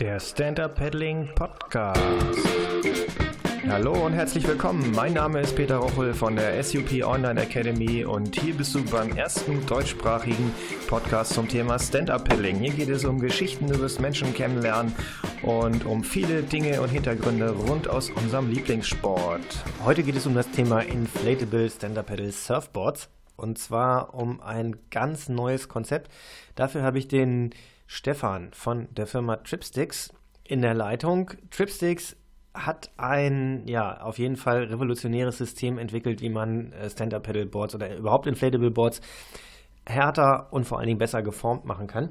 Der Stand-Up Paddling Podcast. Hallo und herzlich willkommen. Mein Name ist Peter Rochel von der SUP Online Academy und hier bist du beim ersten deutschsprachigen Podcast zum Thema Stand-Up Paddling. Hier geht es um Geschichten über das Menschen kennenlernen und um viele Dinge und Hintergründe rund aus unserem Lieblingssport. Heute geht es um das Thema Inflatable Stand-Up Paddle Surfboards und zwar um ein ganz neues Konzept. Dafür habe ich den Stefan von der Firma Tripsticks in der Leitung. Tripsticks hat ein, ja, auf jeden Fall revolutionäres System entwickelt, wie man äh, Stand-Up-Pedal-Boards oder überhaupt Inflatable-Boards härter und vor allen Dingen besser geformt machen kann.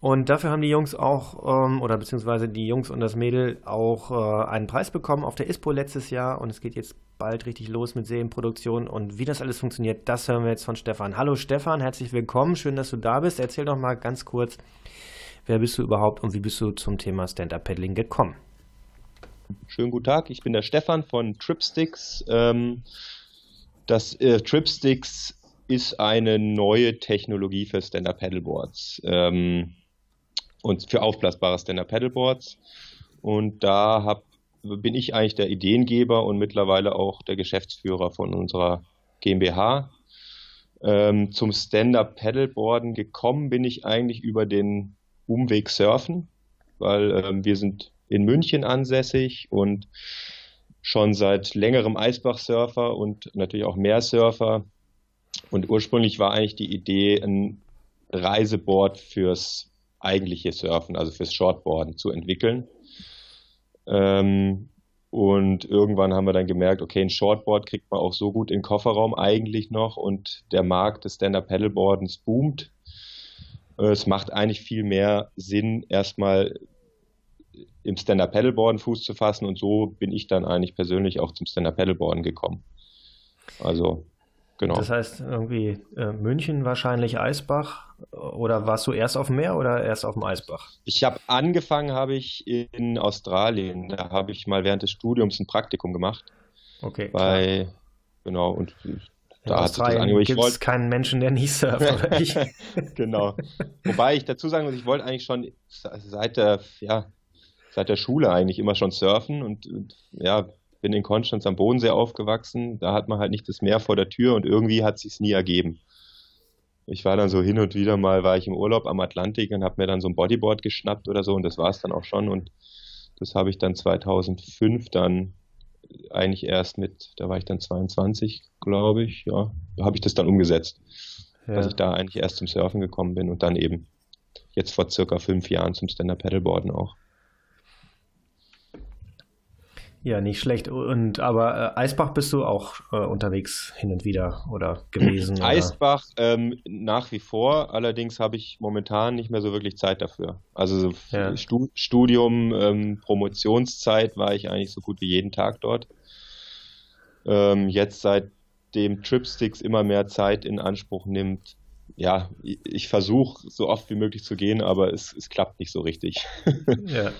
Und dafür haben die Jungs auch, ähm, oder beziehungsweise die Jungs und das Mädel auch äh, einen Preis bekommen auf der ISPO letztes Jahr und es geht jetzt bald richtig los mit Serienproduktion und wie das alles funktioniert, das hören wir jetzt von Stefan. Hallo Stefan, herzlich willkommen, schön, dass du da bist. Erzähl doch mal ganz kurz, wer bist du überhaupt und wie bist du zum Thema Stand-Up-Paddling gekommen? Schönen guten Tag, ich bin der Stefan von Tripsticks. Ähm, das äh, Tripsticks ist eine neue Technologie für Stand-Up-Paddleboards. Ähm, und für aufblasbare Stand-Up-Paddleboards. Und da hab, bin ich eigentlich der Ideengeber und mittlerweile auch der Geschäftsführer von unserer GmbH. Ähm, zum Stand-Up-Paddleboarden gekommen bin ich eigentlich über den Umweg Surfen, weil ähm, wir sind in München ansässig und schon seit längerem Eisbach-Surfer und natürlich auch Meersurfer. Und ursprünglich war eigentlich die Idee, ein Reiseboard fürs eigentliche Surfen, also fürs Shortboarden zu entwickeln. Ähm, und irgendwann haben wir dann gemerkt, okay, ein Shortboard kriegt man auch so gut in den Kofferraum eigentlich noch und der Markt des Stand-Up-Paddleboardens boomt. Äh, es macht eigentlich viel mehr Sinn, erstmal im Stand-Up-Paddleboarden Fuß zu fassen und so bin ich dann eigentlich persönlich auch zum Stand-Up-Paddleboarden gekommen. Also Genau. Das heißt, irgendwie äh, München wahrscheinlich Eisbach oder warst du erst auf dem Meer oder erst auf dem Eisbach? Ich habe angefangen, habe ich in Australien. Da habe ich mal während des Studiums ein Praktikum gemacht. Okay. Bei, klar. genau, und da in Australien gibt es keinen Menschen, der nie surft. genau. Wobei ich dazu sagen muss, ich wollte eigentlich schon seit der, ja, seit der Schule eigentlich immer schon surfen und, und ja, bin in Konstanz am Bodensee aufgewachsen. Da hat man halt nicht das Meer vor der Tür und irgendwie hat es sich nie ergeben. Ich war dann so hin und wieder mal, war ich im Urlaub am Atlantik und habe mir dann so ein Bodyboard geschnappt oder so und das war es dann auch schon und das habe ich dann 2005 dann eigentlich erst mit, da war ich dann 22, glaube ich, ja, da habe ich das dann umgesetzt, ja. dass ich da eigentlich erst zum Surfen gekommen bin und dann eben jetzt vor circa fünf Jahren zum Stand-Up-Paddleboarden auch. Ja, nicht schlecht. Und aber äh, Eisbach bist du auch äh, unterwegs hin und wieder oder gewesen? Eisbach ähm, nach wie vor. Allerdings habe ich momentan nicht mehr so wirklich Zeit dafür. Also ja. Stu Studium, ähm, Promotionszeit war ich eigentlich so gut wie jeden Tag dort. Ähm, jetzt seitdem Tripsticks immer mehr Zeit in Anspruch nimmt, ja, ich versuche so oft wie möglich zu gehen, aber es, es klappt nicht so richtig. ja.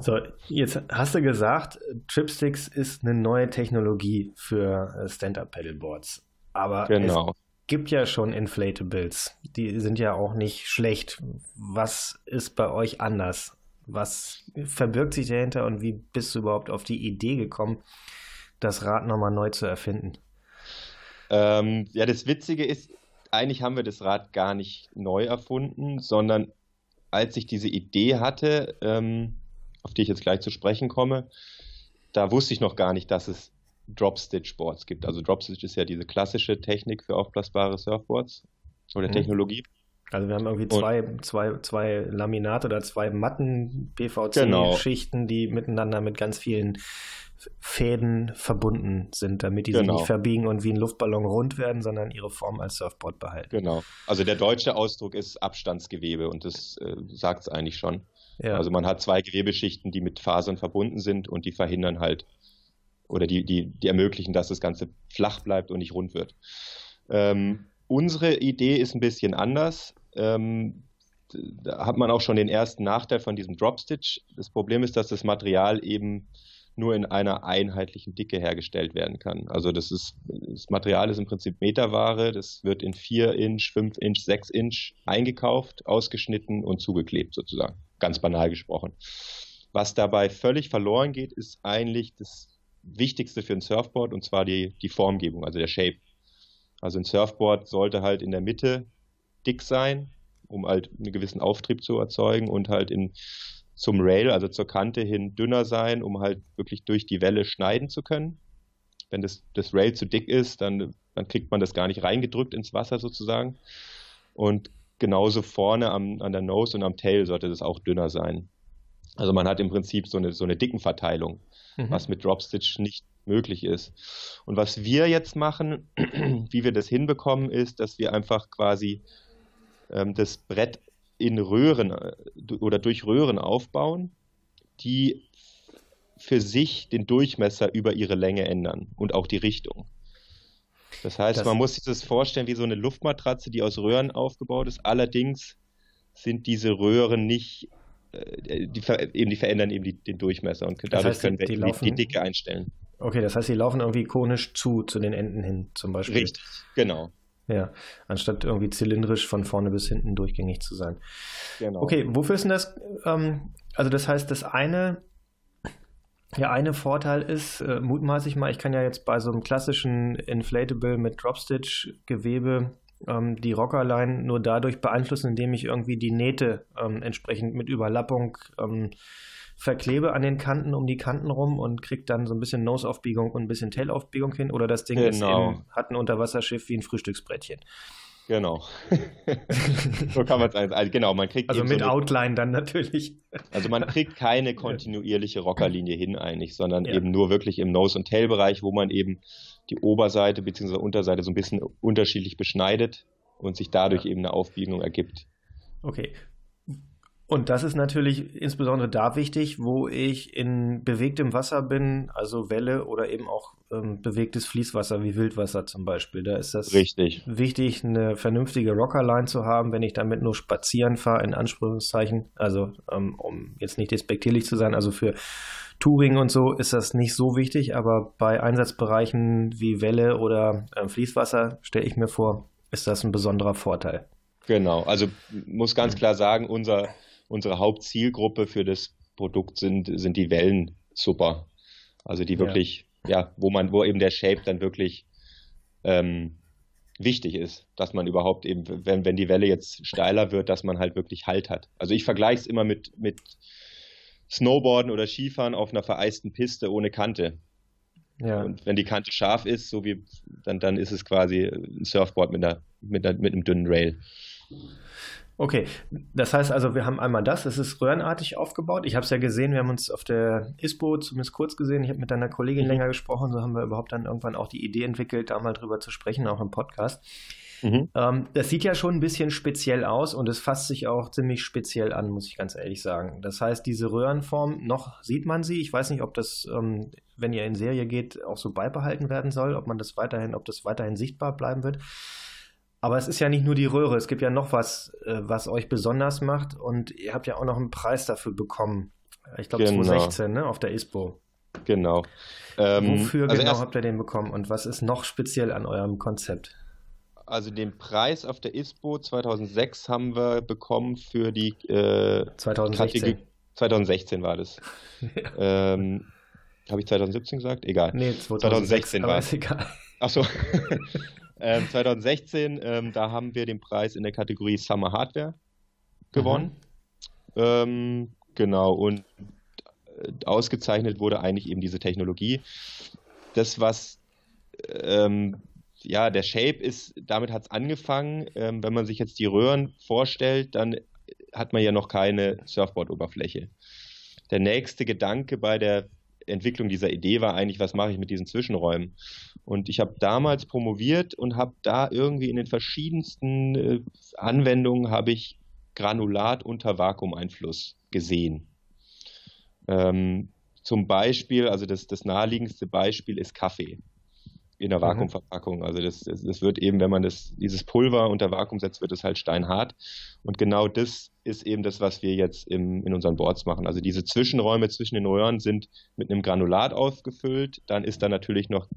So, jetzt hast du gesagt, Tripsticks ist eine neue Technologie für äh, Stand-Up-Paddleboards. Aber genau. es gibt ja schon Inflatables. Die sind ja auch nicht schlecht. Was ist bei euch anders? Was verbirgt sich dahinter und wie bist du überhaupt auf die Idee gekommen, das Rad nochmal neu zu erfinden? Ähm, ja, das Witzige ist, eigentlich haben wir das Rad gar nicht neu erfunden, sondern als ich diese Idee hatte, ähm, auf die ich jetzt gleich zu sprechen komme, da wusste ich noch gar nicht, dass es Drop-Stitch-Boards gibt. Also Drop-Stitch ist ja diese klassische Technik für aufblasbare Surfboards oder mhm. Technologie. Also wir haben irgendwie zwei, zwei, zwei Laminate oder zwei Matten PVC-Schichten, genau. die miteinander mit ganz vielen Fäden verbunden sind, damit die genau. sich nicht verbiegen und wie ein Luftballon rund werden, sondern ihre Form als Surfboard behalten. Genau. Also der deutsche Ausdruck ist Abstandsgewebe und das äh, sagt es eigentlich schon. Ja. Also man hat zwei Gewebeschichten, die mit Fasern verbunden sind und die verhindern halt oder die, die, die ermöglichen, dass das Ganze flach bleibt und nicht rund wird. Ähm, unsere Idee ist ein bisschen anders. Ähm, da hat man auch schon den ersten Nachteil von diesem Dropstitch. Das Problem ist, dass das Material eben nur in einer einheitlichen Dicke hergestellt werden kann. Also das ist, das Material ist im Prinzip Meterware, das wird in 4 Inch, 5 Inch, 6 Inch eingekauft, ausgeschnitten und zugeklebt sozusagen. Ganz banal gesprochen. Was dabei völlig verloren geht, ist eigentlich das Wichtigste für ein Surfboard und zwar die, die Formgebung, also der Shape. Also ein Surfboard sollte halt in der Mitte dick sein, um halt einen gewissen Auftrieb zu erzeugen und halt in zum Rail, also zur Kante hin dünner sein, um halt wirklich durch die Welle schneiden zu können. Wenn das, das Rail zu dick ist, dann, dann kriegt man das gar nicht reingedrückt ins Wasser sozusagen. Und genauso vorne am, an der Nose und am Tail sollte das auch dünner sein. Also man hat im Prinzip so eine, so eine Dickenverteilung, mhm. was mit Dropstitch nicht möglich ist. Und was wir jetzt machen, wie wir das hinbekommen, ist, dass wir einfach quasi ähm, das Brett in Röhren äh, oder durch Röhren aufbauen, die für sich den Durchmesser über ihre Länge ändern und auch die Richtung. Das heißt, das man muss sich das vorstellen wie so eine Luftmatratze, die aus Röhren aufgebaut ist. Allerdings sind diese Röhren nicht, äh, die, eben, die verändern eben die, den Durchmesser und dadurch heißt, können wir die, laufen, die, Dicke einstellen. Okay, das heißt, sie laufen irgendwie konisch zu, zu den Enden hin zum Beispiel. Richtig, genau. Ja, anstatt irgendwie zylindrisch von vorne bis hinten durchgängig zu sein. Genau. Okay, wofür ist denn das? Ähm, also das heißt, das eine, der eine Vorteil ist, äh, mutmaße ich mal, ich kann ja jetzt bei so einem klassischen Inflatable mit Dropstitch-Gewebe ähm, die Rockerline nur dadurch beeinflussen, indem ich irgendwie die Nähte ähm, entsprechend mit Überlappung ähm, verklebe an den Kanten um die Kanten rum und kriege dann so ein bisschen Nose-Aufbiegung und ein bisschen Tail-Aufbiegung hin. Oder das Ding genau. ist im, hat ein Unterwasserschiff wie ein Frühstücksbrettchen. Genau. so kann man es also, genau, man kriegt also mit so eine, Outline dann natürlich. Also man kriegt keine kontinuierliche Rockerlinie hin eigentlich, sondern ja. eben nur wirklich im Nose- und Tail-Bereich, wo man eben die Oberseite bzw. Unterseite so ein bisschen unterschiedlich beschneidet und sich dadurch ja. eben eine Aufbiegung ergibt. Okay. Und das ist natürlich insbesondere da wichtig, wo ich in bewegtem Wasser bin, also Welle oder eben auch ähm, bewegtes Fließwasser wie Wildwasser zum Beispiel. Da ist das Richtig. wichtig, eine vernünftige Rockerline zu haben, wenn ich damit nur spazieren fahre, in Anführungszeichen. Also ähm, um jetzt nicht despektierlich zu sein, also für Touring und so ist das nicht so wichtig, aber bei Einsatzbereichen wie Welle oder äh, Fließwasser stelle ich mir vor, ist das ein besonderer Vorteil. Genau, also muss ganz klar sagen, unser unsere Hauptzielgruppe für das Produkt sind, sind die Wellensupper. Also die wirklich, ja. ja, wo man, wo eben der Shape dann wirklich ähm, wichtig ist, dass man überhaupt eben, wenn, wenn die Welle jetzt steiler wird, dass man halt wirklich Halt hat. Also ich vergleiche es immer mit, mit Snowboarden oder Skifahren auf einer vereisten Piste ohne Kante. Ja. Und wenn die Kante scharf ist, so wie, dann, dann ist es quasi ein Surfboard mit, einer, mit, einer, mit einem dünnen Rail. Okay, das heißt also, wir haben einmal das, es ist röhrenartig aufgebaut. Ich habe es ja gesehen, wir haben uns auf der ISPO zumindest kurz gesehen. Ich habe mit deiner Kollegin mhm. länger gesprochen, so haben wir überhaupt dann irgendwann auch die Idee entwickelt, da mal drüber zu sprechen, auch im Podcast. Mhm. Ähm, das sieht ja schon ein bisschen speziell aus und es fasst sich auch ziemlich speziell an, muss ich ganz ehrlich sagen. Das heißt, diese Röhrenform, noch sieht man sie. Ich weiß nicht, ob das, ähm, wenn ihr in Serie geht, auch so beibehalten werden soll, ob man das weiterhin, ob das weiterhin sichtbar bleiben wird. Aber es ist ja nicht nur die Röhre, es gibt ja noch was, äh, was euch besonders macht und ihr habt ja auch noch einen Preis dafür bekommen. Ich glaube genau. 2016, ne, auf der ISPO. Genau. Ähm, Wofür also genau habt ihr den bekommen und was ist noch speziell an eurem Konzept? Also den Preis auf der ISPO 2006 haben wir bekommen für die äh, 2016. Kategorie 2016 war das. ja. ähm, Habe ich 2017 gesagt? Egal. Nee, 2006, 2016 war es. Achso. Ähm, 2016, ähm, da haben wir den Preis in der Kategorie Summer Hardware gewonnen. Mhm. Ähm, genau, und äh, ausgezeichnet wurde eigentlich eben diese Technologie. Das, was ähm, ja, der Shape ist, damit hat es angefangen. Ähm, wenn man sich jetzt die Röhren vorstellt, dann hat man ja noch keine Surfboard-Oberfläche. Der nächste Gedanke bei der Entwicklung dieser Idee war eigentlich, was mache ich mit diesen Zwischenräumen? Und ich habe damals promoviert und habe da irgendwie in den verschiedensten äh, Anwendungen habe ich Granulat unter Vakuumeinfluss gesehen. Ähm, zum Beispiel, also das, das naheliegendste Beispiel ist Kaffee. in der mhm. Vakuumverpackung. Also das, das, das, wird eben, wenn man das, dieses Pulver unter Vakuum setzt, wird es halt steinhart. Und genau das ist eben das, was wir jetzt im, in unseren Boards machen. Also diese Zwischenräume zwischen den Röhren sind mit einem Granulat aufgefüllt. Dann ist da natürlich noch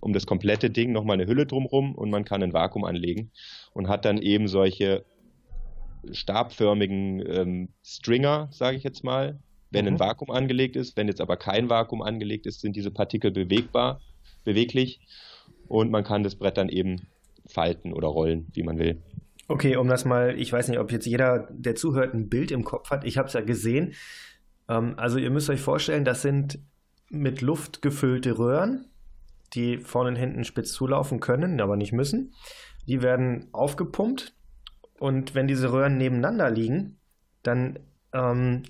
um das komplette Ding nochmal eine Hülle drumherum und man kann ein Vakuum anlegen und hat dann eben solche stabförmigen ähm, Stringer, sage ich jetzt mal, wenn mhm. ein Vakuum angelegt ist. Wenn jetzt aber kein Vakuum angelegt ist, sind diese Partikel bewegbar beweglich und man kann das Brett dann eben falten oder rollen, wie man will. Okay, um das mal, ich weiß nicht, ob jetzt jeder, der zuhört, ein Bild im Kopf hat. Ich habe es ja gesehen. Ähm, also ihr müsst euch vorstellen, das sind mit Luft gefüllte Röhren, die vorne und hinten spitz zulaufen können, aber nicht müssen. Die werden aufgepumpt und wenn diese Röhren nebeneinander liegen, dann ähm,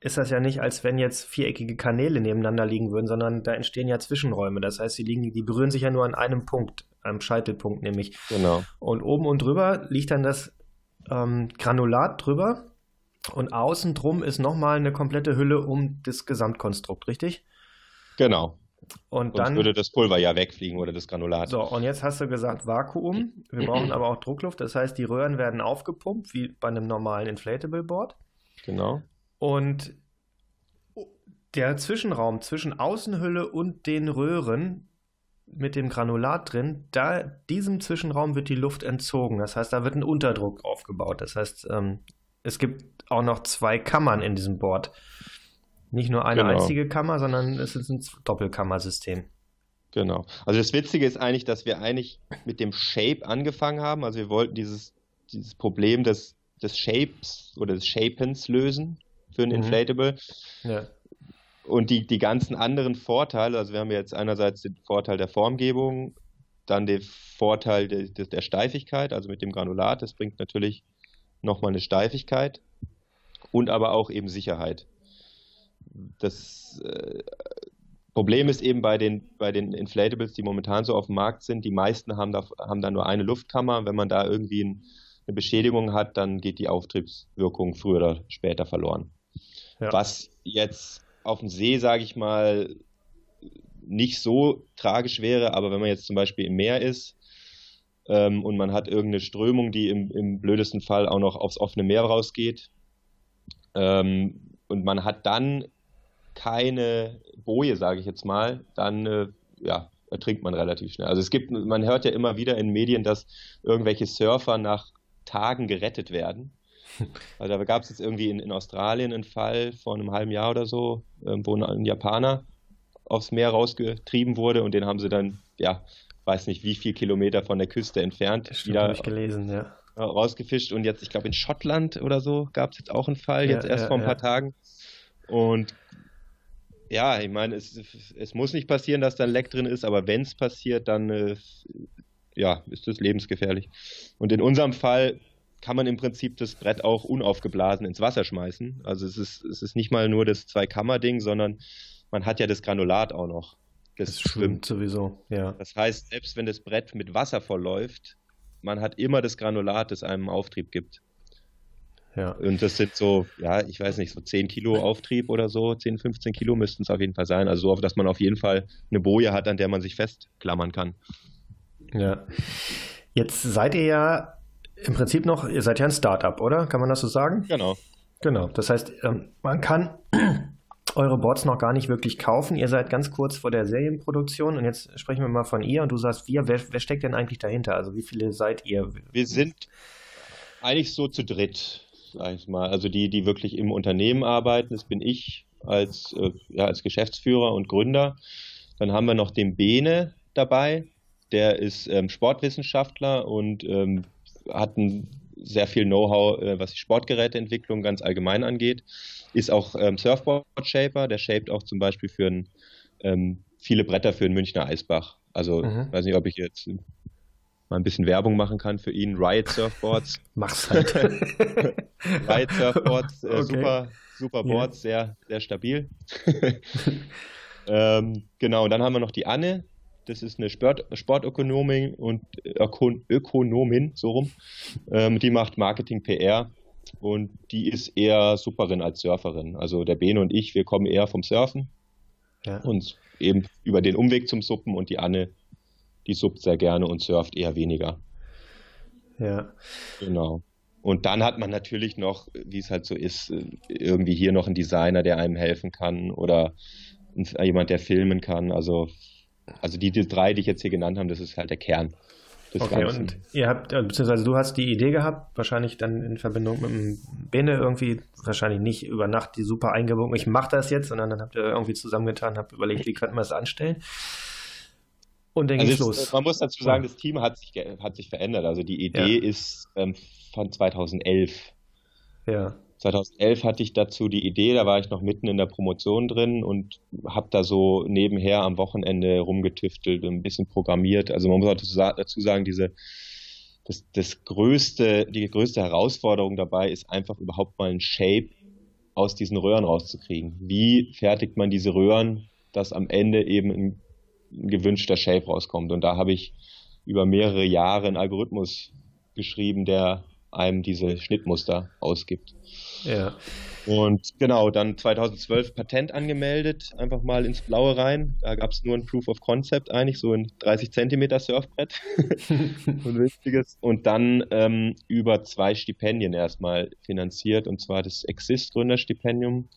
ist das ja nicht, als wenn jetzt viereckige Kanäle nebeneinander liegen würden, sondern da entstehen ja Zwischenräume. Das heißt, die liegen, die berühren sich ja nur an einem Punkt, einem Scheitelpunkt nämlich. Genau. Und oben und drüber liegt dann das ähm, Granulat drüber und außen drum ist nochmal eine komplette Hülle um das Gesamtkonstrukt, richtig? Genau. Und dann Sonst würde das Pulver ja wegfliegen oder das Granulat. So, und jetzt hast du gesagt Vakuum. Wir brauchen aber auch Druckluft. Das heißt, die Röhren werden aufgepumpt, wie bei einem normalen Inflatable Board. Genau. Und der Zwischenraum zwischen Außenhülle und den Röhren mit dem Granulat drin, da diesem Zwischenraum wird die Luft entzogen. Das heißt, da wird ein Unterdruck aufgebaut. Das heißt, ähm, es gibt auch noch zwei Kammern in diesem Board. Nicht nur eine genau. einzige Kammer, sondern es ist ein Doppelkammersystem. Genau. Also das Witzige ist eigentlich, dass wir eigentlich mit dem Shape angefangen haben. Also wir wollten dieses, dieses Problem des, des Shapes oder des Shapens lösen für ein mhm. Inflatable. Ja. Und die, die ganzen anderen Vorteile, also wir haben jetzt einerseits den Vorteil der Formgebung, dann den Vorteil de, de, der Steifigkeit, also mit dem Granulat, das bringt natürlich nochmal eine Steifigkeit und aber auch eben Sicherheit. Das äh, Problem ist eben bei den, bei den Inflatables, die momentan so auf dem Markt sind, die meisten haben da, haben da nur eine Luftkammer. Wenn man da irgendwie ein, eine Beschädigung hat, dann geht die Auftriebswirkung früher oder später verloren. Ja. Was jetzt auf dem See, sage ich mal, nicht so tragisch wäre, aber wenn man jetzt zum Beispiel im Meer ist ähm, und man hat irgendeine Strömung, die im, im, blödesten Fall auch noch aufs offene Meer rausgeht ähm, und man hat dann keine Boje, sage ich jetzt mal, dann äh, ja, ertrinkt man relativ schnell. Also es gibt, man hört ja immer wieder in Medien, dass irgendwelche Surfer nach Tagen gerettet werden. Also da gab es jetzt irgendwie in, in, Australien einen Fall vor einem halben Jahr oder so, ähm, wo ein Japaner aufs Meer rausgetrieben wurde und den haben sie dann, ja, weiß nicht wie viel Kilometer von der Küste entfernt wieder ich gelesen, ja. rausgefischt und jetzt, ich glaube in Schottland oder so gab es jetzt auch einen Fall, ja, jetzt erst ja, vor ein paar Tagen. Und ja, ich meine, es, es muss nicht passieren, dass da ein Leck drin ist, aber wenn es passiert, dann äh, ja, ist das lebensgefährlich. Und in unserem Fall kann man im Prinzip das Brett auch unaufgeblasen ins Wasser schmeißen. Also es ist, es ist nicht mal nur das Zwei-Kammer-Ding, sondern man hat ja das Granulat auch noch. Das, das schwimmt sowieso, ja. Das heißt, selbst wenn das Brett mit Wasser verläuft, man hat immer das Granulat, das einem Auftrieb gibt. Ja. Und das sind so, ja, ich weiß nicht, so 10 Kilo Auftrieb oder so, 10, 15 Kilo müssten es auf jeden Fall sein. Also so, dass man auf jeden Fall eine Boje hat, an der man sich festklammern kann. Ja. Jetzt seid ihr ja im Prinzip noch, ihr seid ja ein Startup, oder? Kann man das so sagen? Genau. Genau. Das heißt, ähm, man kann eure Boards noch gar nicht wirklich kaufen. Ihr seid ganz kurz vor der Serienproduktion und jetzt sprechen wir mal von ihr und du sagst wir. Wer, wer steckt denn eigentlich dahinter? Also wie viele seid ihr? Wir sind eigentlich so zu dritt, sag ich mal. Also die, die wirklich im Unternehmen arbeiten, das bin ich als, äh, ja, als Geschäftsführer und Gründer. Dann haben wir noch den Bene dabei, der ist ähm, Sportwissenschaftler und ähm, hatten sehr viel Know-how, äh, was die Sportgeräteentwicklung ganz allgemein angeht. Ist auch ähm, Surfboard-Shaper, der shaped auch zum Beispiel für ein, ähm, viele Bretter für den Münchner Eisbach. Also, mhm. weiß nicht, ob ich jetzt mal ein bisschen Werbung machen kann für ihn. Riot Surfboards. Mach's halt. Riot Surfboards, äh, okay. super, super Boards, yeah. sehr, sehr stabil. ähm, genau, und dann haben wir noch die Anne, das ist eine Sport, Sportökonomin und Ökon, Ökonomin, so rum. Ähm, die macht Marketing PR und die ist eher Superin als Surferin. Also der Bene und ich, wir kommen eher vom Surfen ja. und eben über den Umweg zum Suppen und die Anne die suppt sehr gerne und surft eher weniger. Ja. Genau. Und dann hat man natürlich noch, wie es halt so ist, irgendwie hier noch einen Designer, der einem helfen kann oder jemand, der filmen kann. Also, also die, die drei, die ich jetzt hier genannt habe, das ist halt der Kern. okay, Ganzen. und ihr habt, äh, beziehungsweise du hast die Idee gehabt, wahrscheinlich dann in Verbindung mit dem Bene irgendwie, wahrscheinlich nicht über Nacht die super Eingebung, ich mache das jetzt, sondern dann habt ihr irgendwie zusammengetan, habt überlegt, wie könnte man das anstellen. Und dann also los. Man muss dazu sagen, das Team hat sich, hat sich verändert. Also die Idee ja. ist ähm, von 2011. Ja. 2011 hatte ich dazu die Idee, da war ich noch mitten in der Promotion drin und habe da so nebenher am Wochenende rumgetüftelt, ein bisschen programmiert. Also man muss auch dazu sagen, diese, das, das größte, die größte Herausforderung dabei ist einfach überhaupt mal ein Shape aus diesen Röhren rauszukriegen. Wie fertigt man diese Röhren, dass am Ende eben ein gewünschter Shape rauskommt. Und da habe ich über mehrere Jahre einen Algorithmus geschrieben, der einem diese Schnittmuster ausgibt. Ja. Und genau, dann 2012 Patent angemeldet, einfach mal ins Blaue rein. Da gab es nur ein Proof of Concept eigentlich, so ein 30 Zentimeter Surfbrett. und wichtiges. Und dann ähm, über zwei Stipendien erstmal finanziert, und zwar das Exist Gründerstipendium.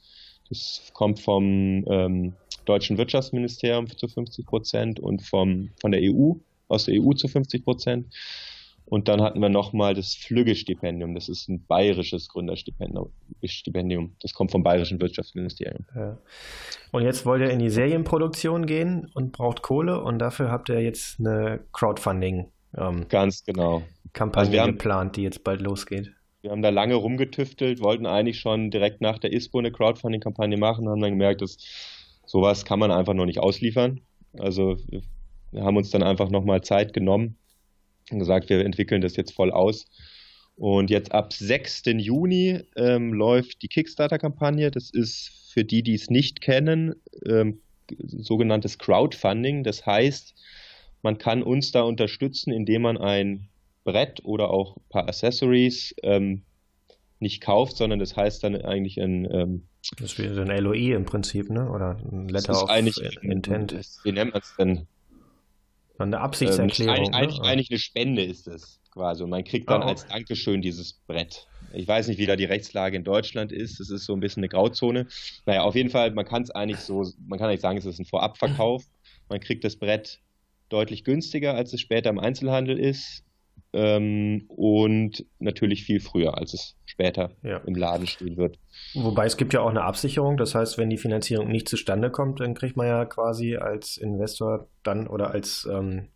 Das kommt vom ähm, deutschen Wirtschaftsministerium zu 50 Prozent und vom, von der EU, aus der EU zu 50 Prozent. Und dann hatten wir nochmal das Flügge-Stipendium. Das ist ein bayerisches Gründerstipendium. Das kommt vom bayerischen Wirtschaftsministerium. Ja. Und jetzt wollt ihr in die Serienproduktion gehen und braucht Kohle und dafür habt ihr jetzt eine Crowdfunding. Ähm, Ganz genau. Kampagne also haben, geplant, die jetzt bald losgeht. Wir haben da lange rumgetüftelt, wollten eigentlich schon direkt nach der ISPO eine Crowdfunding-Kampagne machen, haben dann gemerkt, dass sowas kann man einfach noch nicht ausliefern. Also wir haben uns dann einfach nochmal Zeit genommen und gesagt, wir entwickeln das jetzt voll aus. Und jetzt ab 6. Juni ähm, läuft die Kickstarter-Kampagne. Das ist für die, die es nicht kennen, ähm, sogenanntes Crowdfunding. Das heißt, man kann uns da unterstützen, indem man ein Brett oder auch ein paar Accessories ähm, nicht kauft, sondern das heißt dann eigentlich ein ähm, das wie so ein LOI im Prinzip, ne? Oder ein Letter das ist of eigentlich, Intent. Wie nennt man es denn? Eine Absichtserklärung. Ähm, eigentlich, ne? eigentlich, eine Spende ist es quasi. Und man kriegt dann okay. als Dankeschön dieses Brett. Ich weiß nicht, wie da die Rechtslage in Deutschland ist. Das ist so ein bisschen eine Grauzone. Naja, auf jeden Fall, man kann es eigentlich so, man kann eigentlich sagen, es ist ein Vorabverkauf. Man kriegt das Brett deutlich günstiger, als es später im Einzelhandel ist ähm, und natürlich viel früher, als es später ja. im Laden stehen wird. Wobei es gibt ja auch eine Absicherung, das heißt, wenn die Finanzierung nicht zustande kommt, dann kriegt man ja quasi als Investor dann oder als ähm,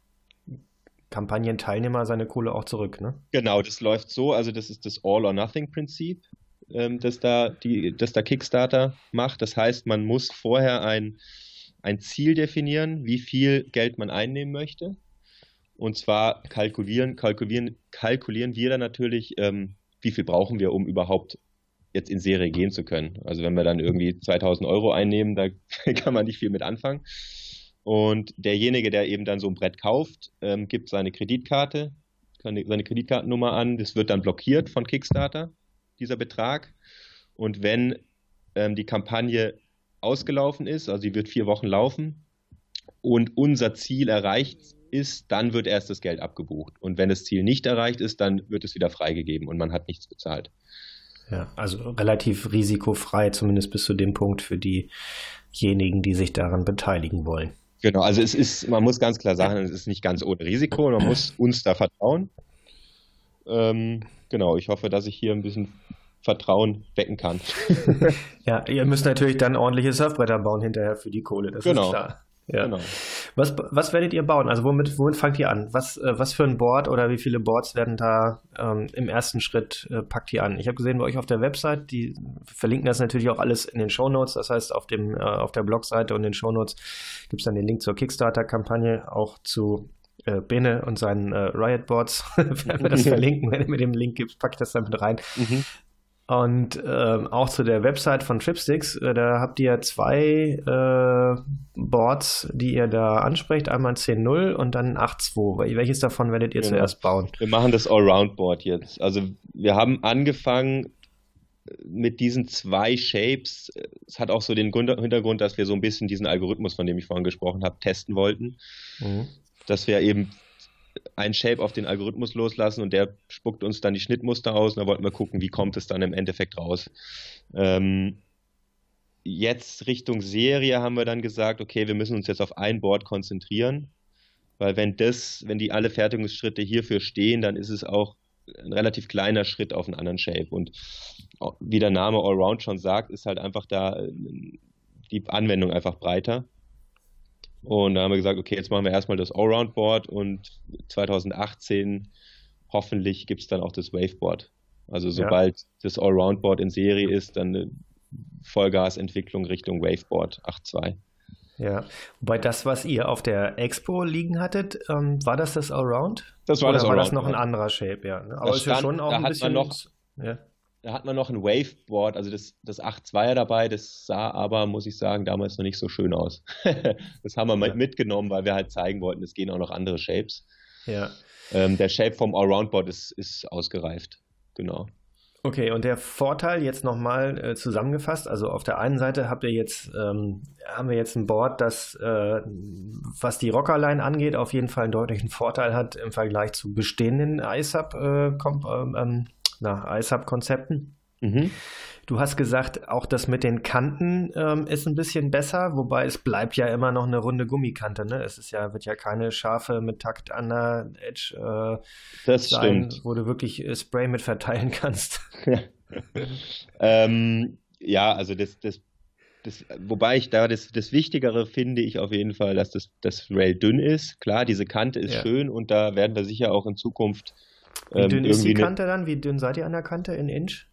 Kampagnenteilnehmer seine Kohle auch zurück, ne? Genau, das läuft so, also das ist das All-or-Nothing-Prinzip, ähm, das, da die, das da Kickstarter macht. Das heißt, man muss vorher ein, ein Ziel definieren, wie viel Geld man einnehmen möchte. Und zwar kalkulieren, kalkulieren, kalkulieren wir dann natürlich, ähm, wie viel brauchen wir, um überhaupt jetzt in Serie gehen zu können. Also wenn wir dann irgendwie 2000 Euro einnehmen, da kann man nicht viel mit anfangen. Und derjenige, der eben dann so ein Brett kauft, ähm, gibt seine Kreditkarte, seine Kreditkartennummer an. Das wird dann blockiert von Kickstarter, dieser Betrag. Und wenn ähm, die Kampagne ausgelaufen ist, also sie wird vier Wochen laufen und unser Ziel erreicht ist, dann wird erst das Geld abgebucht. Und wenn das Ziel nicht erreicht ist, dann wird es wieder freigegeben und man hat nichts bezahlt. Ja, also relativ risikofrei, zumindest bis zu dem Punkt für diejenigen, die sich daran beteiligen wollen. Genau, also es ist, man muss ganz klar sagen, es ist nicht ganz ohne Risiko, man muss uns da vertrauen. Ähm, genau, ich hoffe, dass ich hier ein bisschen Vertrauen wecken kann. ja, ihr müsst natürlich dann ordentliche Surfbretter bauen hinterher für die Kohle, das genau. ist klar. Ja. Genau. Was, was werdet ihr bauen? Also womit, womit fangt ihr an? Was, äh, was für ein Board oder wie viele Boards werden da ähm, im ersten Schritt äh, packt ihr an? Ich habe gesehen bei euch auf der Website, die verlinken das natürlich auch alles in den Show Notes. Das heißt, auf, dem, äh, auf der Blogseite und den Show Notes gibt es dann den Link zur Kickstarter-Kampagne, auch zu äh, Bene und seinen äh, Riot-Boards. Werden wir das verlinken, wenn ihr mit dem Link gibt, packe ich das dann mit rein. Mhm. Und äh, auch zu der Website von Tripsticks, äh, da habt ihr zwei äh, Boards, die ihr da ansprecht. Einmal 10.0 und dann 8.2. Welches davon werdet ihr genau. zuerst bauen? Wir machen das Allround-Board jetzt. Also wir haben angefangen mit diesen zwei Shapes. Es hat auch so den Hintergrund, dass wir so ein bisschen diesen Algorithmus, von dem ich vorhin gesprochen habe, testen wollten. Mhm. dass wir eben ein Shape auf den Algorithmus loslassen und der spuckt uns dann die Schnittmuster aus und da wollten wir gucken, wie kommt es dann im Endeffekt raus. Ähm, jetzt Richtung Serie haben wir dann gesagt, okay, wir müssen uns jetzt auf ein Board konzentrieren, weil wenn das, wenn die alle Fertigungsschritte hierfür stehen, dann ist es auch ein relativ kleiner Schritt auf einen anderen Shape. Und wie der Name Allround schon sagt, ist halt einfach da äh, die Anwendung einfach breiter. Und da haben wir gesagt, okay, jetzt machen wir erstmal das Allround-Board und 2018 hoffentlich gibt es dann auch das Waveboard. Also sobald ja. das Allround-Board in Serie ist, dann Vollgasentwicklung Richtung Waveboard 8.2. Ja, wobei das, was ihr auf der Expo liegen hattet, ähm, war das das Allround? Das war Oder das war Allround. das noch ein anderer Shape, ja. Ne? Aber es ist ja schon auch ein bisschen. Noch, ja. Da hat man noch ein Waveboard, also das, das 8.2er dabei, das sah aber, muss ich sagen, damals noch nicht so schön aus. das haben wir ja. mitgenommen, weil wir halt zeigen wollten, es gehen auch noch andere Shapes. Ja. Ähm, der Shape vom Allround-Board ist, ist ausgereift, genau. Okay, und der Vorteil jetzt nochmal äh, zusammengefasst, also auf der einen Seite habt ihr jetzt, ähm, haben wir jetzt ein Board, das, äh, was die Rockerline angeht, auf jeden Fall einen deutlichen Vorteil hat im Vergleich zu bestehenden ISAP, äh, ähm, ISAP-Konzepten. Mhm. Du hast gesagt, auch das mit den Kanten ähm, ist ein bisschen besser, wobei es bleibt ja immer noch eine runde Gummikante. Ne? Es ist ja, wird ja keine scharfe mit Takt an der Edge äh, das sein, stimmt. wo du wirklich äh, Spray mit verteilen kannst. ähm, ja, also das, das, das, wobei ich da das, das Wichtigere finde ich auf jeden Fall, dass das, das Rail dünn ist. Klar, diese Kante ist ja. schön und da werden wir sicher auch in Zukunft. Wie dünn ähm, ist die Kante dann? Wie dünn seid ihr an der Kante in Inch?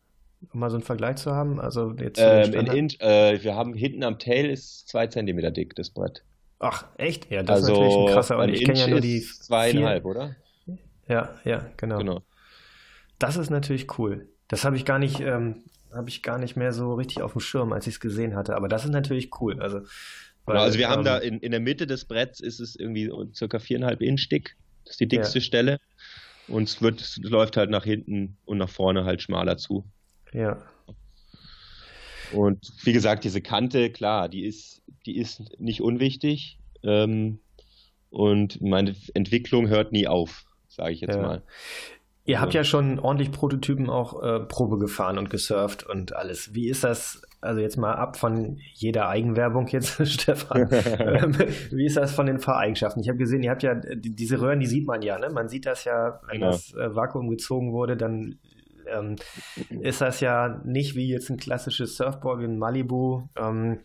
Um mal so einen Vergleich zu haben. Also jetzt ähm, in Inch, äh, wir haben hinten am Tail ist zwei Zentimeter dick, das Brett. Ach, echt? Ja, das also, ist natürlich ein krasser. Und ich kenne ja nur die zweieinhalb, vier. oder? Ja, ja, genau. genau. Das ist natürlich cool. Das habe ich gar nicht, ähm, habe ich gar nicht mehr so richtig auf dem Schirm, als ich es gesehen hatte. Aber das ist natürlich cool. Also, weil, genau, also wir ähm, haben da in, in der Mitte des Bretts ist es irgendwie circa viereinhalb Inch dick. Das ist die dickste ja. Stelle. Und es, wird, es läuft halt nach hinten und nach vorne halt schmaler zu. Ja. Und wie gesagt, diese Kante, klar, die ist, die ist nicht unwichtig. Ähm, und meine Entwicklung hört nie auf, sage ich jetzt ja. mal. Ihr habt ja schon ordentlich Prototypen auch äh, Probe gefahren und gesurft und alles. Wie ist das, also jetzt mal ab von jeder Eigenwerbung jetzt, Stefan, wie ist das von den Fahreigenschaften? Ich habe gesehen, ihr habt ja, diese Röhren, die sieht man ja, ne? Man sieht das ja, wenn genau. das äh, Vakuum gezogen wurde, dann ähm, ist das ja nicht wie jetzt ein klassisches Surfboard wie ein Malibu. Ähm,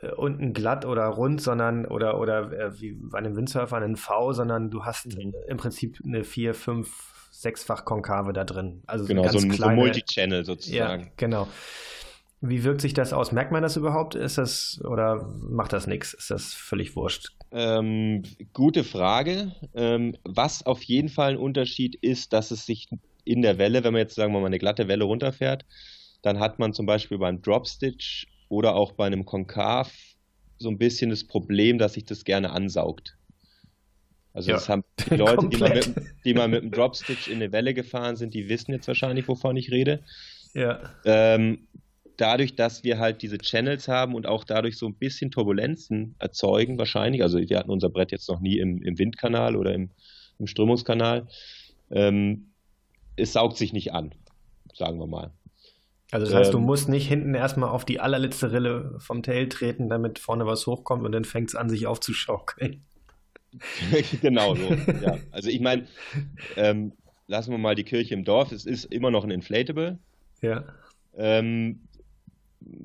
äh, unten glatt oder rund, sondern oder oder äh, wie bei einem Windsurfer ein V, sondern du hast mhm. im Prinzip eine vier, fünf, sechsfach Konkave da drin. Also genau, so, ein, kleine, so Multichannel sozusagen. Ja, genau. Wie wirkt sich das aus? Merkt man das überhaupt? Ist das oder macht das nichts? Ist das völlig wurscht? Ähm, gute Frage. Ähm, was auf jeden Fall ein Unterschied ist, dass es sich in der Welle, wenn man jetzt sagen wir mal eine glatte Welle runterfährt, dann hat man zum Beispiel beim Dropstitch oder auch bei einem Konkav so ein bisschen das Problem, dass sich das gerne ansaugt. Also ja, das haben die Leute, die mal, mit, die mal mit dem Dropstitch in eine Welle gefahren sind, die wissen jetzt wahrscheinlich, wovon ich rede. Ja. Ähm, dadurch, dass wir halt diese Channels haben und auch dadurch so ein bisschen Turbulenzen erzeugen, wahrscheinlich, also wir hatten unser Brett jetzt noch nie im, im Windkanal oder im, im Strömungskanal, ähm, es saugt sich nicht an, sagen wir mal. Also das heißt, ähm, du musst nicht hinten erstmal auf die allerletzte Rille vom Tail treten, damit vorne was hochkommt und dann fängt es an, sich aufzuschaukeln. genau so, ja. Also ich meine, ähm, lassen wir mal die Kirche im Dorf, es ist immer noch ein Inflatable. Ja. Ähm,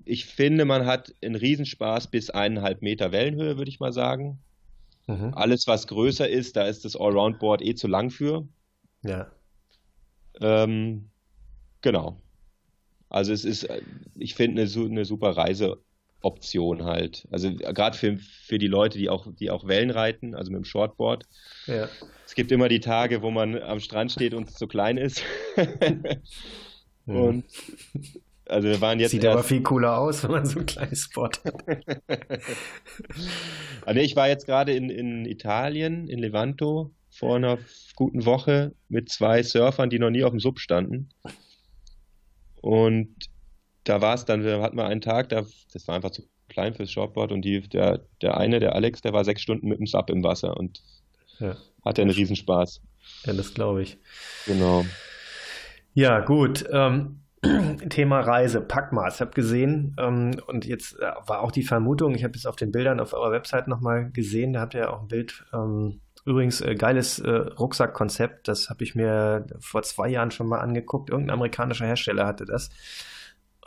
ich finde, man hat einen Riesenspaß bis eineinhalb Meter Wellenhöhe, würde ich mal sagen. Mhm. Alles, was größer ist, da ist das Allround-Board eh zu lang für. Ja. Ähm, genau. Also es ist, ich finde, eine, eine super Reiseoption halt. Also gerade für, für die Leute, die auch, die auch Wellen reiten, also mit dem Shortboard. Ja. Es gibt immer die Tage, wo man am Strand steht und es zu klein ist. Und also wir waren jetzt Sieht aber viel cooler aus, wenn man so ein kleines Board hat. nee, ich war jetzt gerade in, in Italien, in Levanto, vor einer guten Woche mit zwei Surfern, die noch nie auf dem Sub standen. Und da war es dann, wir hatten wir einen Tag, da, das war einfach zu klein fürs Shortboard und die, der, der eine, der Alex, der war sechs Stunden mit dem Sub im Wasser und ja. hat er einen Riesenspaß. Ja, das glaube ich. Genau. Ja, gut. Ähm, Thema Reise, Packmaß. Ich habe gesehen ähm, und jetzt äh, war auch die Vermutung, ich habe es auf den Bildern auf eurer Website nochmal gesehen, da habt ihr ja auch ein Bild. Ähm, übrigens, äh, geiles äh, Rucksackkonzept, das habe ich mir vor zwei Jahren schon mal angeguckt. Irgendein amerikanischer Hersteller hatte das.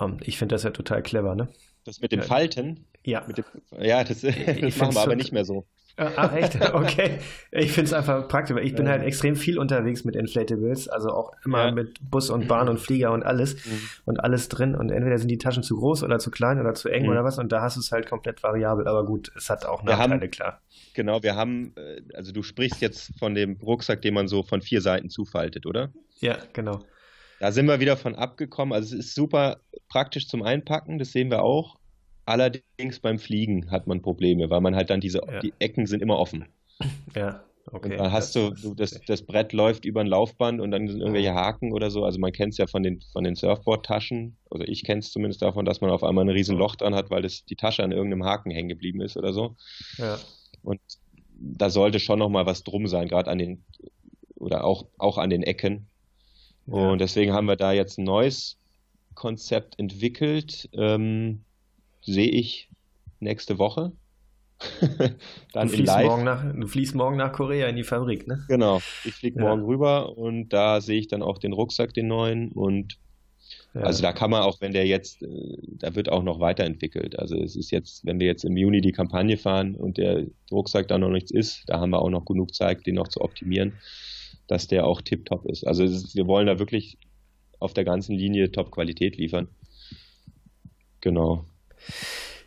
Ähm, ich finde das ja total clever, ne? Das mit den Falten? Ja. Dem, ja, das, das machen wir aber nicht mehr so. Ach, ah, echt? Okay. Ich finde es einfach praktisch. Ich bin ja. halt extrem viel unterwegs mit Inflatables, also auch immer ja. mit Bus und Bahn und Flieger und alles mhm. und alles drin. Und entweder sind die Taschen zu groß oder zu klein oder zu eng mhm. oder was. Und da hast du es halt komplett variabel. Aber gut, es hat auch Nachteile, haben, klar. Genau, wir haben, äh, also du sprichst jetzt von dem Rucksack, den man so von vier Seiten zufaltet, oder? Ja, genau. Da sind wir wieder von abgekommen. Also es ist super praktisch zum Einpacken, das sehen wir auch. Allerdings beim Fliegen hat man Probleme, weil man halt dann diese, ja. die Ecken sind immer offen. Ja, okay. Und dann hast du, du das, das Brett läuft über ein Laufband und dann sind irgendwelche Haken oder so. Also man kennt es ja von den, von den Surfboard-Taschen, oder ich kenne es zumindest davon, dass man auf einmal ein riesen Loch dran hat, weil das, die Tasche an irgendeinem Haken hängen geblieben ist oder so. Ja. Und da sollte schon nochmal was drum sein, gerade an den, oder auch, auch an den Ecken. Ja. Und deswegen haben wir da jetzt ein neues Konzept entwickelt. Ähm, sehe ich nächste Woche. dann du, fliegst morgen nach, du fliegst morgen nach Korea in die Fabrik, ne? Genau, ich fliege ja. morgen rüber und da sehe ich dann auch den Rucksack, den neuen und ja. also da kann man auch, wenn der jetzt, äh, da wird auch noch weiterentwickelt. Also es ist jetzt, wenn wir jetzt im Juni die Kampagne fahren und der Rucksack da noch nichts ist, da haben wir auch noch genug Zeit, den noch zu optimieren, dass der auch tiptop ist. Also ist, wir wollen da wirklich auf der ganzen Linie Top-Qualität liefern. Genau.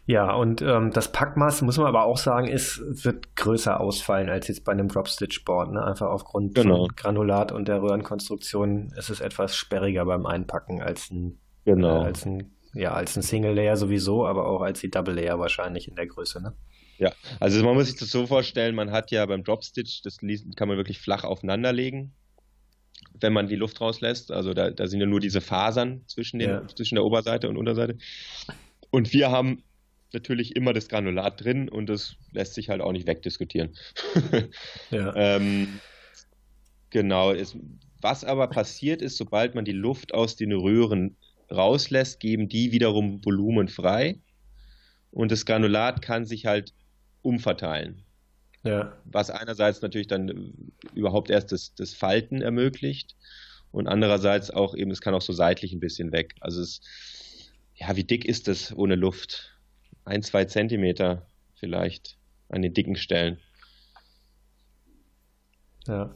Ja, und ähm, das Packmaß, muss man aber auch sagen, ist, wird größer ausfallen als jetzt bei einem Drop-Stitch-Board. Ne? Einfach aufgrund genau. von Granulat und der Röhrenkonstruktion ist es etwas sperriger beim Einpacken als ein, genau. äh, als ein, ja, als ein Single-Layer sowieso, aber auch als die Double-Layer wahrscheinlich in der Größe. Ne? Ja, also man muss sich das so vorstellen, man hat ja beim Drop-Stitch, das kann man wirklich flach aufeinander legen wenn man die Luft rauslässt. Also da, da sind ja nur diese Fasern zwischen, den, ja. zwischen der Oberseite und Unterseite. Und wir haben natürlich immer das Granulat drin und das lässt sich halt auch nicht wegdiskutieren. ja. ähm, genau. Es, was aber passiert ist, sobald man die Luft aus den Röhren rauslässt, geben die wiederum Volumen frei und das Granulat kann sich halt umverteilen. Ja. Was einerseits natürlich dann überhaupt erst das, das Falten ermöglicht und andererseits auch eben, es kann auch so seitlich ein bisschen weg. Also es, ja, wie dick ist das ohne Luft? Ein, zwei Zentimeter vielleicht an den dicken Stellen. Ja.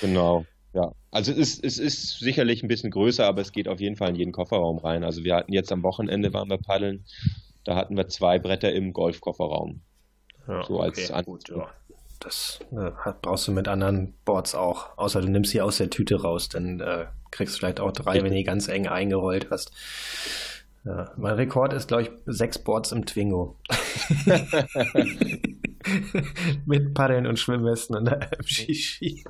Genau. Ja, also es ist, es ist sicherlich ein bisschen größer, aber es geht auf jeden Fall in jeden Kofferraum rein. Also wir hatten jetzt am Wochenende waren wir paddeln, da hatten wir zwei Bretter im Golfkofferraum. Ja, so als okay, gut, ja das äh, brauchst du mit anderen Boards auch. Außer du nimmst sie aus der Tüte raus, dann äh, kriegst du vielleicht auch drei, wenn du die ganz eng eingerollt hast. Ja, mein Rekord ist, glaube ich, sechs Boards im Twingo. mit Paddeln und Schwimmwesten und einem Shishi.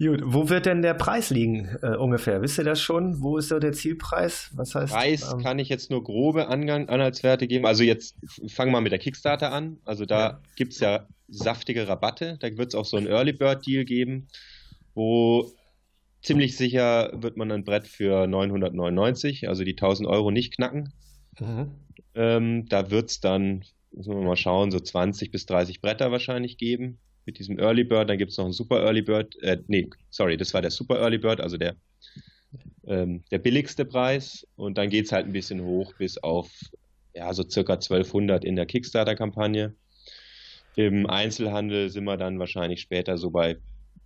Gut, wo wird denn der Preis liegen äh, ungefähr? Wisst ihr das schon? Wo ist so der Zielpreis? Was heißt? Preis ähm, kann ich jetzt nur grobe Angang Anhaltswerte geben. Also jetzt fangen wir mit der Kickstarter an. Also da ja. gibt es ja saftige Rabatte. Da wird es auch so einen Early Bird Deal geben, wo ziemlich sicher wird man ein Brett für 999, also die 1000 Euro nicht knacken. Mhm. Ähm, da wird es dann, müssen wir mal schauen, so 20 bis 30 Bretter wahrscheinlich geben mit diesem Early Bird. Dann gibt es noch einen Super Early Bird. Äh, nee, sorry, das war der Super Early Bird, also der, ähm, der billigste Preis. Und dann geht es halt ein bisschen hoch bis auf ja, so circa 1200 in der Kickstarter-Kampagne. Im Einzelhandel sind wir dann wahrscheinlich später so bei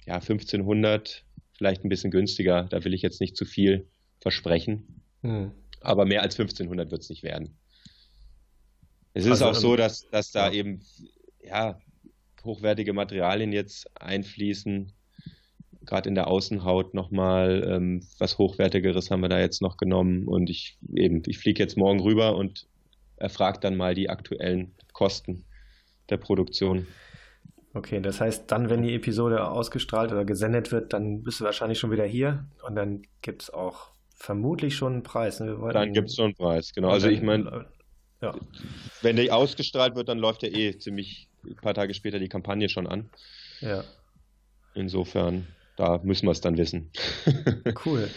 ja, 1500, vielleicht ein bisschen günstiger. Da will ich jetzt nicht zu viel versprechen. Hm. Aber mehr als 1500 wird es nicht werden. Es ist also, auch so, dass, dass da ja. eben ja, hochwertige Materialien jetzt einfließen. Gerade in der Außenhaut nochmal ähm, was Hochwertigeres haben wir da jetzt noch genommen. Und ich eben, ich fliege jetzt morgen rüber und erfrage dann mal die aktuellen Kosten der Produktion. Okay, das heißt, dann, wenn die Episode ausgestrahlt oder gesendet wird, dann bist du wahrscheinlich schon wieder hier und dann gibt es auch vermutlich schon einen Preis. Ne? Dann gibt es schon einen Preis, genau. Also ich meine, ja. wenn der ausgestrahlt wird, dann läuft der eh ziemlich ein paar Tage später die Kampagne schon an. Ja. Insofern, da müssen wir es dann wissen. cool.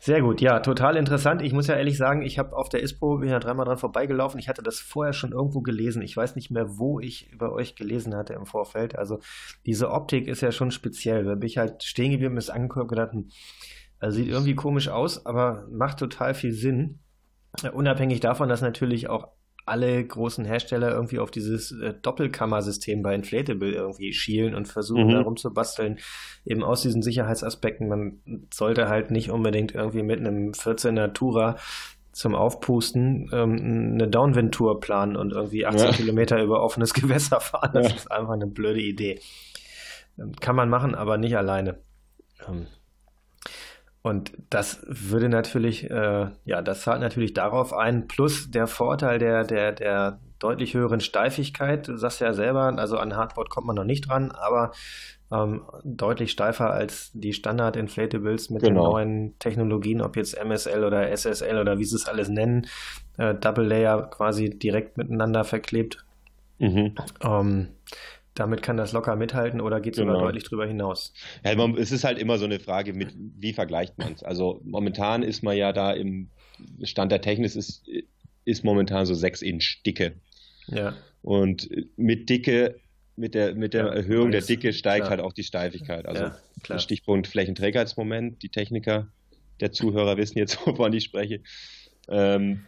Sehr gut, ja, total interessant. Ich muss ja ehrlich sagen, ich habe auf der ISPO, bin ja dreimal dran vorbeigelaufen. Ich hatte das vorher schon irgendwo gelesen. Ich weiß nicht mehr, wo ich über euch gelesen hatte im Vorfeld. Also diese Optik ist ja schon speziell. Da bin ich halt stehen geblieben, ist angeguckt und gedacht, also sieht irgendwie komisch aus, aber macht total viel Sinn. Unabhängig davon, dass natürlich auch alle großen Hersteller irgendwie auf dieses äh, Doppelkammersystem bei Inflatable irgendwie schielen und versuchen, mhm. darum zu basteln, eben aus diesen Sicherheitsaspekten. Man sollte halt nicht unbedingt irgendwie mit einem 14er Tourer zum Aufpusten ähm, eine Downwind-Tour planen und irgendwie 18 ja. Kilometer über offenes Gewässer fahren. Das ja. ist einfach eine blöde Idee. Ähm, kann man machen, aber nicht alleine. Ähm, und das würde natürlich, äh, ja, das zahlt natürlich darauf ein, plus der Vorteil der, der, der deutlich höheren Steifigkeit, du sagst ja selber, also an Hardboard kommt man noch nicht dran, aber ähm, deutlich steifer als die Standard-Inflatables mit genau. den neuen Technologien, ob jetzt MSL oder SSL oder wie sie es alles nennen, äh, Double Layer quasi direkt miteinander verklebt. Mhm. Ähm, damit kann das locker mithalten oder geht es genau. sogar deutlich drüber hinaus? Ja, es ist halt immer so eine Frage, mit wie vergleicht man es? Also momentan ist man ja da im Stand der Technik ist, ist momentan so 6 Inch Dicke. Ja. Und mit Dicke, mit der, mit der ja, Erhöhung der Dicke steigt klar. halt auch die Steifigkeit. Also ja, Stichpunkt Flächenträgheitsmoment, die Techniker der Zuhörer wissen jetzt, wovon ich spreche. Ähm,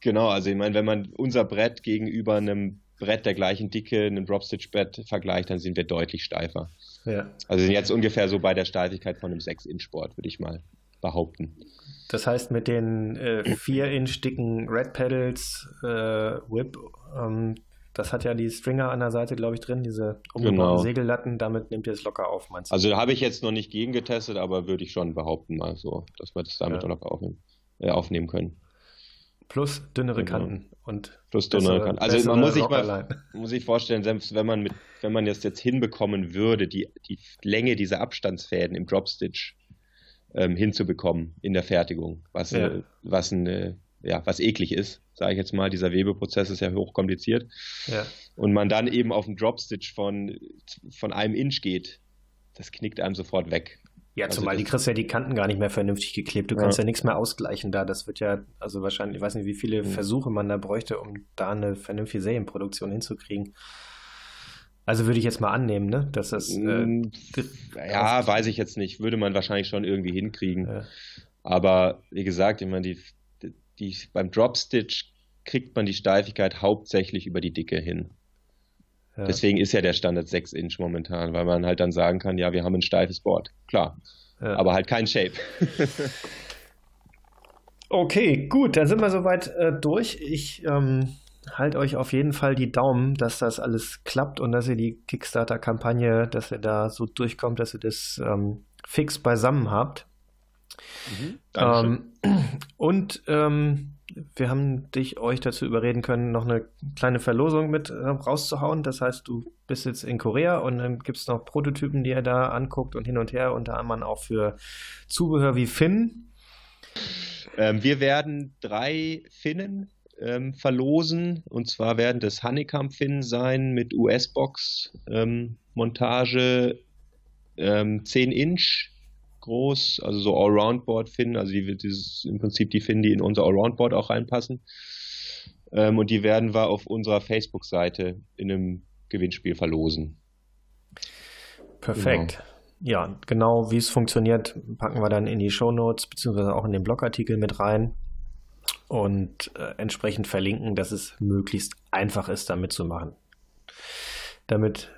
genau, also ich meine, wenn man unser Brett gegenüber einem Brett der gleichen Dicke, einem Dropstitch-Brett vergleicht, dann sind wir deutlich steifer. Ja. Also sind jetzt ungefähr so bei der Steifigkeit von einem 6-Inch-Board, würde ich mal behaupten. Das heißt, mit den äh, 4-Inch dicken Red Pedals, äh, Whip, ähm, das hat ja die Stringer an der Seite, glaube ich, drin, diese umgebauten genau. Segellatten, damit nimmt ihr es locker auf, meinst du? Also habe ich jetzt noch nicht gegengetestet, aber würde ich schon behaupten mal so, dass wir das damit ja. locker aufnehmen, äh, aufnehmen können. Plus dünnere genau. Kanten und plus dünnere Kanten. Also man muss sich mal muss sich vorstellen, selbst wenn man mit, wenn man das jetzt hinbekommen würde, die, die Länge dieser Abstandsfäden im Dropstitch ähm, hinzubekommen in der Fertigung, was, ja. äh, was ein, ja, was eklig ist, sage ich jetzt mal. Dieser Webeprozess ist ja hochkompliziert. Ja. Und man dann eben auf einen Dropstitch von, von einem Inch geht, das knickt einem sofort weg. Ja, also zumal die kriegst ja die Kanten gar nicht mehr vernünftig geklebt. Du kannst ja, ja nichts mehr ausgleichen da. Das wird ja, also wahrscheinlich, ich weiß nicht, wie viele mhm. Versuche man da bräuchte, um da eine vernünftige Serienproduktion hinzukriegen. Also würde ich jetzt mal annehmen, ne? Dass das. Äh, hm, ja, weiß ich jetzt nicht. Würde man wahrscheinlich schon irgendwie hinkriegen. Ja. Aber wie gesagt, ich meine, die, die, beim Dropstitch kriegt man die Steifigkeit hauptsächlich über die Dicke hin. Ja. Deswegen ist ja der Standard 6 Inch momentan, weil man halt dann sagen kann, ja, wir haben ein steifes Board. Klar. Ja. Aber halt kein Shape. okay, gut, dann sind wir soweit äh, durch. Ich ähm, halte euch auf jeden Fall die Daumen, dass das alles klappt und dass ihr die Kickstarter-Kampagne, dass ihr da so durchkommt, dass ihr das ähm, fix beisammen habt. Mhm, ähm, und ähm, wir haben dich euch dazu überreden können, noch eine kleine Verlosung mit äh, rauszuhauen. Das heißt, du bist jetzt in Korea und dann gibt es noch Prototypen, die er da anguckt und hin und her, unter anderem auch für Zubehör wie Finn. Ähm, wir werden drei Finnen ähm, verlosen. Und zwar werden das Honeycomb-Finnen sein mit US-Box-Montage, ähm, 10 Inch groß, also so Allround-Board finden, also die, dieses, im Prinzip die finden, die in unser Allround-Board auch reinpassen. Ähm, und die werden wir auf unserer Facebook-Seite in einem Gewinnspiel verlosen. Perfekt. Genau. Ja, genau wie es funktioniert, packen wir dann in die Show Notes beziehungsweise auch in den Blogartikel mit rein und äh, entsprechend verlinken, dass es möglichst einfach ist, da mitzumachen. Damit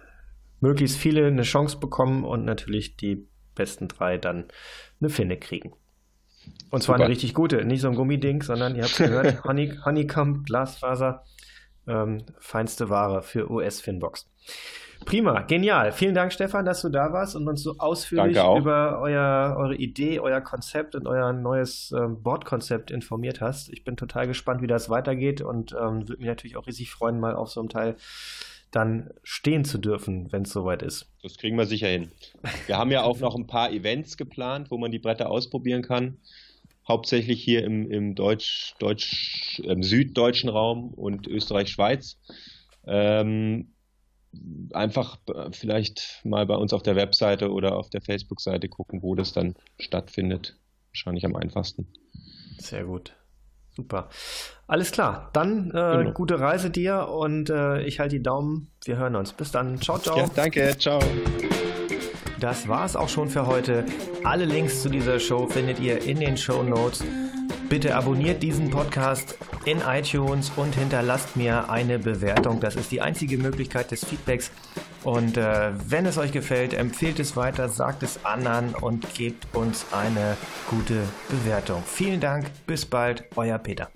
möglichst viele eine Chance bekommen und natürlich die besten drei dann eine Finne kriegen. Und zwar Super. eine richtig gute, nicht so ein Gummiding, sondern ihr habt gehört, Honey, Honeycomb, Glasfaser, ähm, feinste Ware für US-Finbox. Prima, genial. Vielen Dank, Stefan, dass du da warst und uns so ausführlich über euer, eure Idee, euer Konzept und euer neues ähm, Bordkonzept informiert hast. Ich bin total gespannt, wie das weitergeht und ähm, würde mich natürlich auch riesig freuen, mal auf so einem Teil dann stehen zu dürfen, wenn es soweit ist. Das kriegen wir sicher hin. Wir haben ja auch noch ein paar Events geplant, wo man die Bretter ausprobieren kann. Hauptsächlich hier im, im Deutsch, Deutsch, im süddeutschen Raum und Österreich-Schweiz. Ähm, einfach vielleicht mal bei uns auf der Webseite oder auf der Facebook-Seite gucken, wo das dann stattfindet. Wahrscheinlich am einfachsten. Sehr gut. Super. Alles klar. Dann äh, genau. gute Reise dir und äh, ich halte die Daumen. Wir hören uns. Bis dann. Ciao, ciao. Ja, danke. Ciao. Das war's auch schon für heute. Alle Links zu dieser Show findet ihr in den Show Notes. Bitte abonniert diesen Podcast in iTunes und hinterlasst mir eine Bewertung. Das ist die einzige Möglichkeit des Feedbacks. Und äh, wenn es euch gefällt, empfehlt es weiter, sagt es anderen und gebt uns eine gute Bewertung. Vielen Dank, bis bald, euer Peter.